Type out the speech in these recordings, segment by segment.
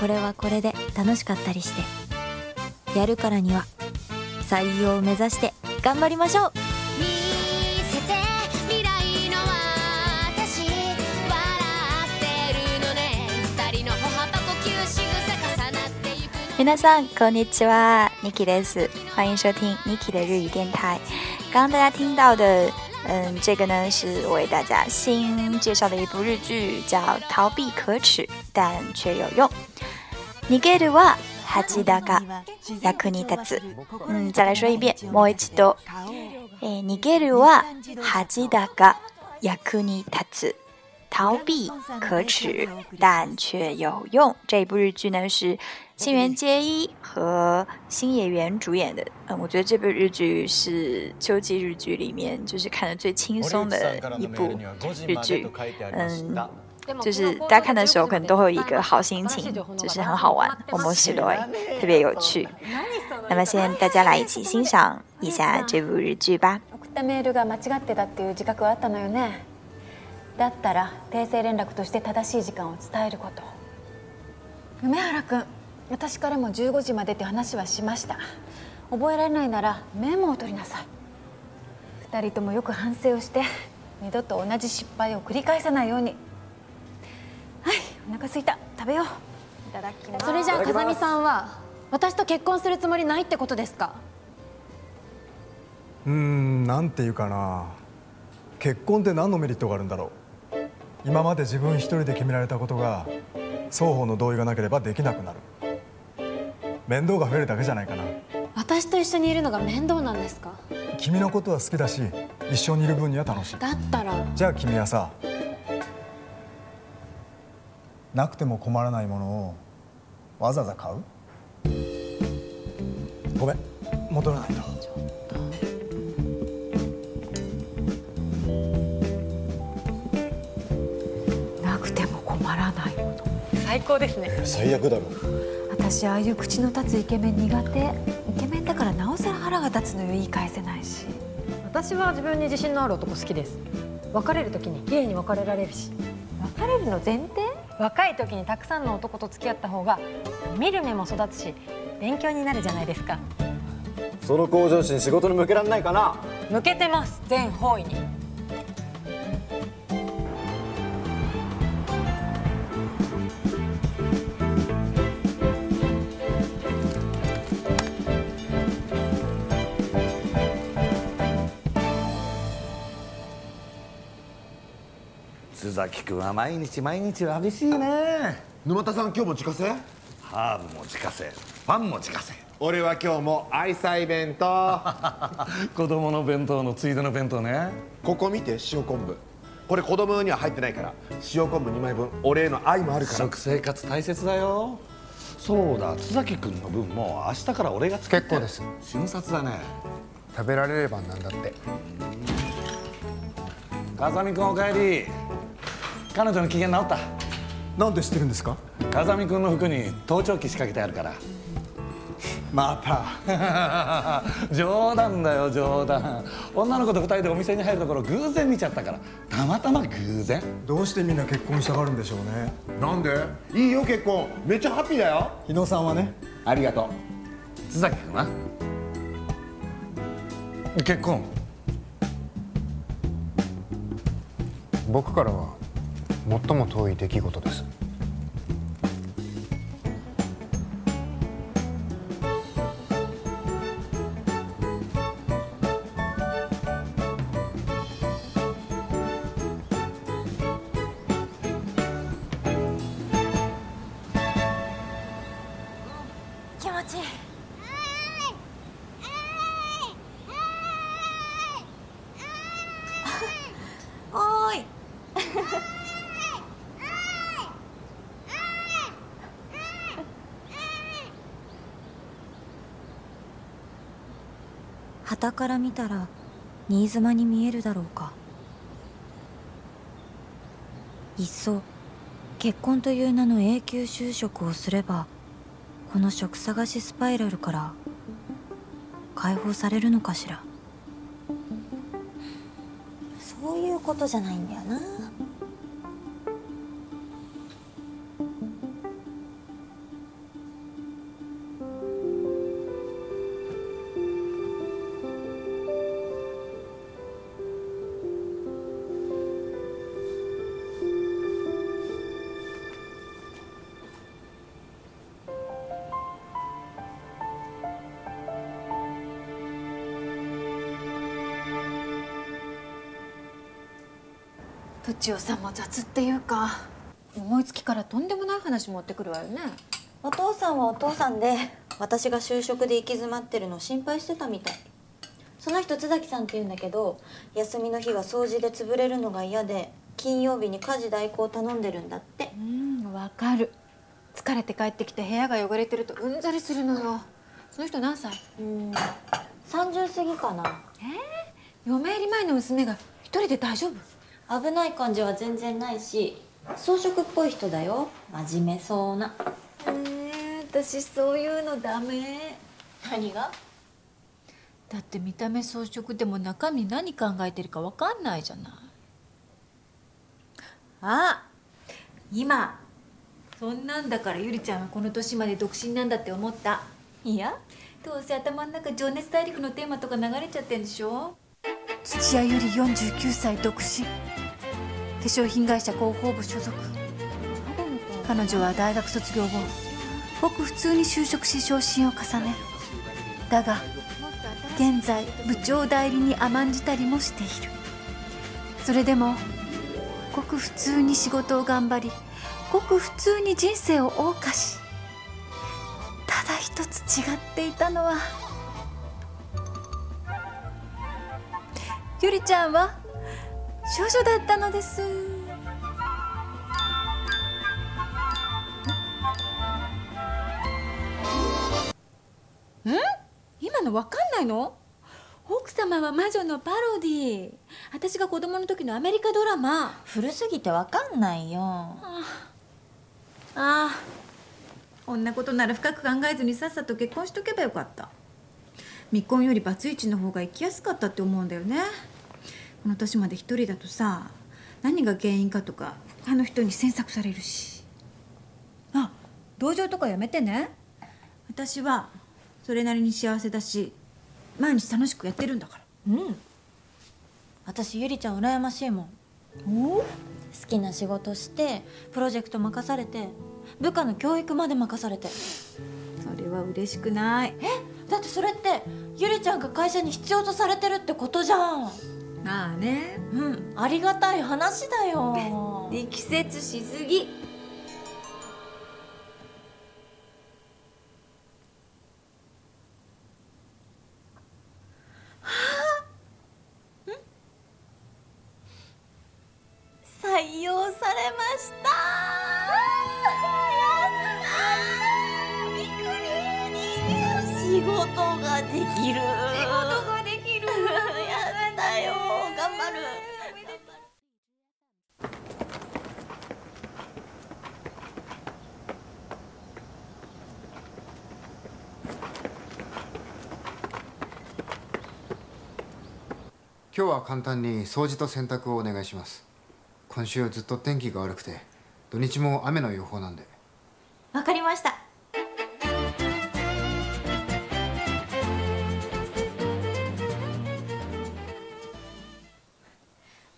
これはこれで楽しかったりして。やるからには採用を目指して頑張りましょう。皆さん，こんにちは，Niki です，欢迎收听 Niki 的日语电台。刚刚大家听到的，嗯，这个呢是我为大家新介绍的一部日剧，叫《逃避可耻但却有用》。逃げるは恥だが役に立つ。嗯，再来说一遍，もう一度。えー逃げるは恥だが役に立つ。逃避可耻，但却有用。这一部日剧呢是新垣结衣和新野原主演的。嗯，我觉得这部日剧是秋季日剧里面就是看的最轻松的一部日剧。嗯， 就是大家看的时候可能都会有一个好心情，就是很好玩，我们喜欢，特别有趣。那么现在大家来一起欣赏一下这部日剧吧。送ったメールが間違ってたっていう自覚はあったのよね。だったら訂正連絡として正しい時間を伝えること。梅原君私からも15時までって話はしました。覚えられないならメモを取りなさい。2人ともよく反省をして二度と同じ失敗を繰り返さないように。はいお腹すいた。食べよう。いただきます。それじゃあ風見さんは私と結婚するつもりないってことですか？うーんなんていうかな。結婚って何のメリットがあるんだろう。今まで自分一人で決められたことが双方の同意がなければできなくなる。面倒が増えるだけじゃないかな。私と一緒にいるのが面倒なんですか？君のことは好きだし一緒にいる分には楽しい。だったら。じゃあ君はさなくても困らないものをわざわざ買う？ごめん戻らないと。なくても困らないもの。最高ですね。最悪だろ。私ああいう口の立つイケメン苦手。イケメンだからなおさら腹が立つのよ言い返せないし。私は自分に自信のある男好きです。別れる時に綺麗に別れられるし。別れるの前提？若い時にたくさんの男と付き合った方が見る目も育つし勉強になるじゃないですか。その向上心仕事に向けられないかな。向けてます全方位に崎君は毎日毎日わびしいね。沼田さん今日も自家製？ハーブも自家製。パンも自家製。俺は今日も愛妻弁当。子供の弁当のついでの弁当ね。ここ見て塩昆布。これ子供用には入ってないから塩昆布2枚分。俺への愛もあるから。食生活大切だよ。そうだ。須崎君の分も明日から俺が作って。結構です。瞬殺だね。食べられればなんだって。風見君おかえり彼女の機嫌治った。なんで知ってるんですか？風見君の服に盗聴器仕掛けてあるから。また。冗談だよ冗談。女の子と二人でお店に入るところ偶然見ちゃったから。たまたま偶然。どうしてみんな結婚したがるんでしょうね。なんで？いいよ結婚。めっちゃハッピーだよ。日野さんはね？ありがとう。須崎君は？結婚。僕からは最も遠い出来事です。旗から見たら新妻に見えるだろうか。いっそ結婚という名の永久就職をすればこの職探しスパイラルから解放されるのかしら。そういうことじゃないんだよな。とちおさんも雑っていうか。思いつきからとんでもない話持ってくるわよね。お父さんはお父さんで私が就職で行き詰まってるの心配してたみたい。その人津崎さんって言うんだけど休みの日が掃除で潰れるのが嫌で金曜日に家事代行頼んでるんだって。うんわかる。疲れて帰ってきて部屋が汚れてるとうんざりするのよ。その人何歳？うん30過ぎかな。嫁入り前の娘が一人で大丈夫？危ない感じは全然ないし装飾っぽい人だよ。真面目そうな。えー、私そういうのダメ。何が？だって見た目装飾でも中身何考えてるか分かんないじゃない。あ今そんなんだからゆりちゃんはこの年まで独身なんだって思った。いやどうせ頭の中情熱大陸のテーマとか流れちゃってんでしょ。土屋ゆり49歳独身。化粧品会社広報部所属。彼女は大学卒業後ごく普通に就職し昇進を重ねだが現在部長代理に甘んじたりもしている。それでもごく普通に仕事を頑張りごく普通に人生を謳歌しただ一つ違っていたのはゆりちゃんは少女だったのです。ん？今のわかんないの？奥様は魔女のパロディ私が子供の時のアメリカドラマ。古すぎてわかんないよ。ああこんなことなら深く考えずにさっさと結婚しとけばよかった。未婚よりバツイチの方が生きやすかったって思うんだよねこの年まで一人だとさ何が原因かとか他の人に詮索されるし。あ同情とかやめてね。私はそれなりに幸せだし毎日楽しくやってるんだから。うん。私ゆりちゃん羨ましいもん。お？好きな仕事してプロジェクト任されて部下の教育まで任されて。それは嬉しくない。だってそれってゆりちゃんが会社に必要とされてるってことじゃんまあね。うん。ありがたい話だよ。力説しすぎ。採用されました。仕事ができる。仕事ができるやったよ頑張る今日は簡単に掃除と洗濯をお願いします。今週ずっと天気が悪くて土日も雨の予報なんで。わかりました。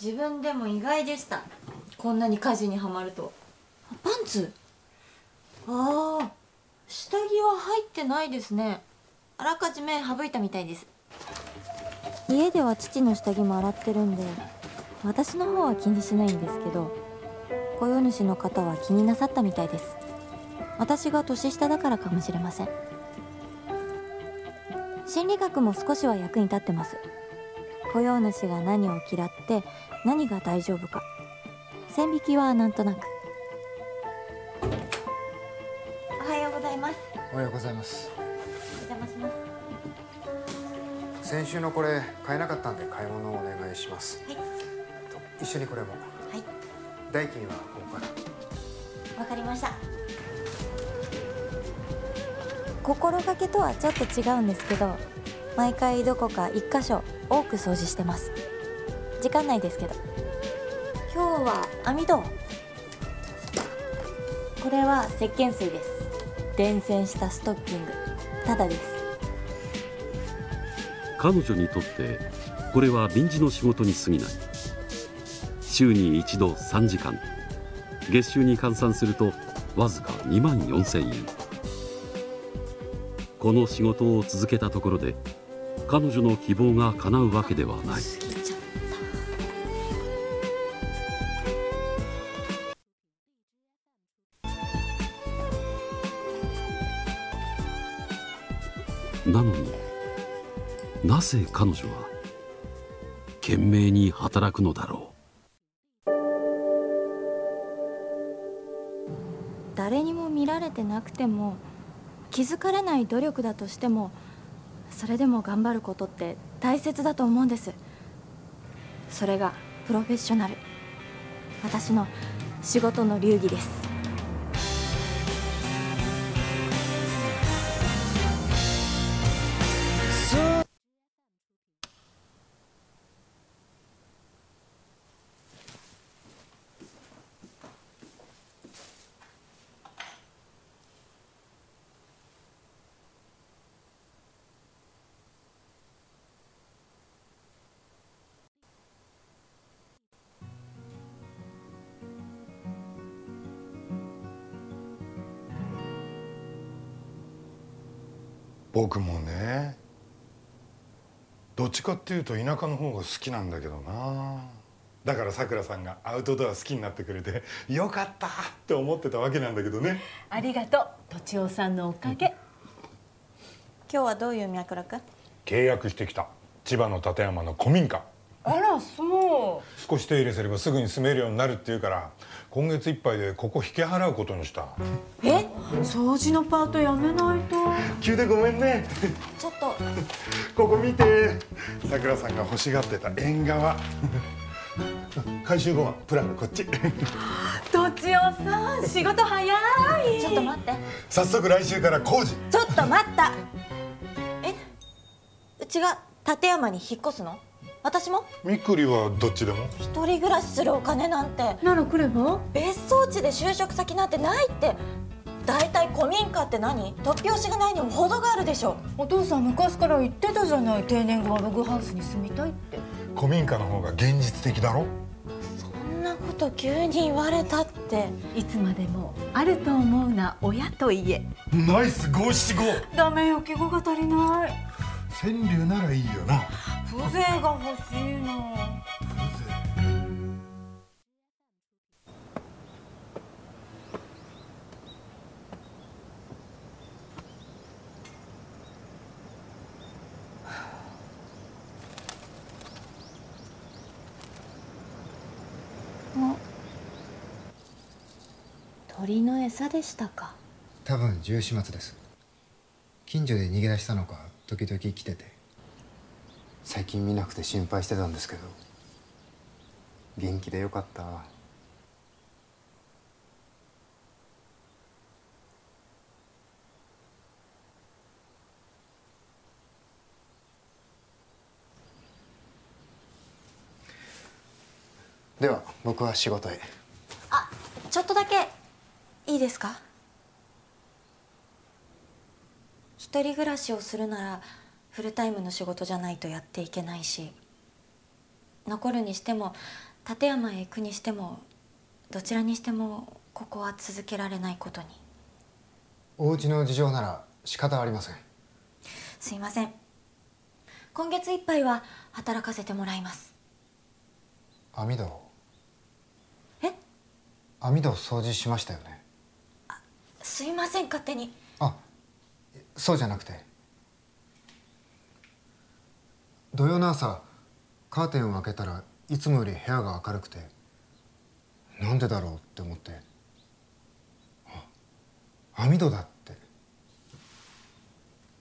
自分でも意外でした。こんなに家事にはまると。あパンツ？ああ下着は入ってないですね。あらかじめ省いたみたいです家では父の下着も洗ってるんで私の方は気にしないんですけど雇用主の方は気になさったみたいです。私が年下だからかもしれません。心理学も少しは役に立ってます。雇用主が何を嫌って何が大丈夫か。線引きはなんとなく。おはようございます。おはようございます先週のこれ買えなかったんで買い物をお願いします。はい。と一緒にこれも。はい。代金はここから。わかりました。心がけとはちょっと違うんですけど毎回どこか一箇所多く掃除してます。時間内ですけど。今日は網戸。これは石鹸水です。伝染したストッキング。ただです彼女にとってこれは臨時の仕事に過ぎない。週に一度3時間。月収に換算するとわずか2万4,000円。この仕事を続けたところで彼女の希望が叶うわけではない。ぜ彼女は懸命に働くのだろう？誰にも見られてなくても気づかれない努力だとしてもそれでも頑張ることって大切だと思うんです。それがプロフェッショナル。私の仕事の流儀です。僕もねどっちかっていうと田舎の方が好きなんだけどな。だからさくらさんがアウトドア好きになってくれてよかったって思ってたわけなんだけどね。ありがとうとちおさんのおかげ。今日はどういう脈絡？契約してきた千葉の館山の古民家。あらそう少し手入れすればすぐに住めるようになるっていうから今月いっぱいでここ引き払うことにした。え？掃除のパートやめないと。急でごめんね。ちょっと。ここ見て。さくらさんが欲しがってた縁側。回収後はプランがこっち。とちおさん仕事早い。ちょっと待って。早速来週から工事。ちょっと待った。え？うちが立山に引っ越すの？私も？みくりはどっちでも？一人暮らしするお金なんて。なら来れば？別荘地で就職先なんてないって。大体古民家って何？突拍子がないにも程があるでしょ。お父さん昔から言ってたじゃない。定年後はログハウスに住みたいって。古民家の方が現実的だろ？そんなこと急に言われたって。いつまでもあると思うな親と家。ナイス五七五。ダメよ記号が足りない。川柳ならいいよな風情が欲しいの。鳥の餌でしたか。多分十四末です。近所で逃げ出したのか時々来てて最近見なくて心配してたんですけど元気でよかった。では僕は仕事へ。あちょっとだけいいですか？一人暮らしをするならフルタイムの仕事じゃないとやっていけないし残るにしても立山へ行くにしてもどちらにしてもここは続けられないことに。お家の事情なら仕方ありません。すいません。今月いっぱいは働かせてもらいます。網戸え？網戸掃除しましたよね。すいません勝手に。そうじゃなくて土曜の朝カーテンを開けたらいつもより部屋が明るくてなんでだろうって思って。あ網戸だって。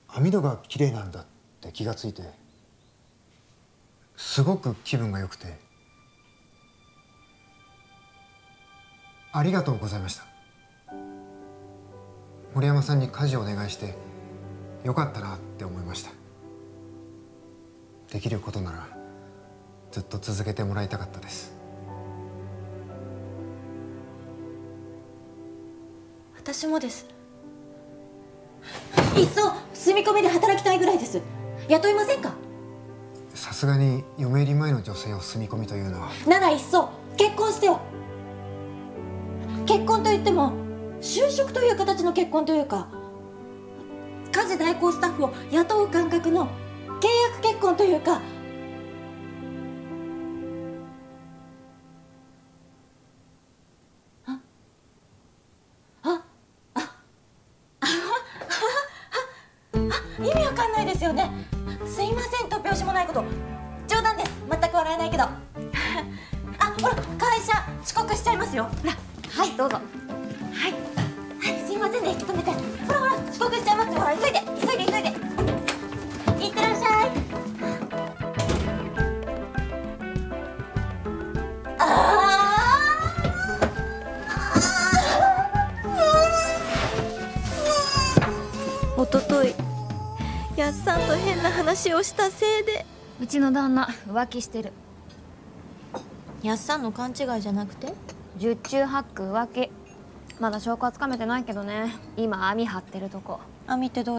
網戸が綺麗なんだって気がついてすごく気分が良くて。ありがとうございました。森山さんに家事をお願いしてよかったなって思いました。できることならずっと続けてもらいたかったです。私もです。いっそ住み込みで働きたいぐらいです。雇いませんか？さすがに嫁入り前の女性を住み込みというのは。ならいっそ結婚してよ。結婚といっても就職という形の結婚というか家事代行スタッフを雇う感覚の契約結婚というかああああああ意味わかんないですよねすいません突拍子もないこと冗談です全く笑えないけどあほら会社遅刻しちゃいますよほらはいどうぞはいはいすいませんね引き止めてほらほら遅刻しちゃいますよほら急いで急いで急いで話をしたせいでうちの旦那浮気してる。やっさんの勘違いじゃなくて？十中八九浮気。まだ証拠はつかめてないけどね。今網張ってるとこ。網ってどう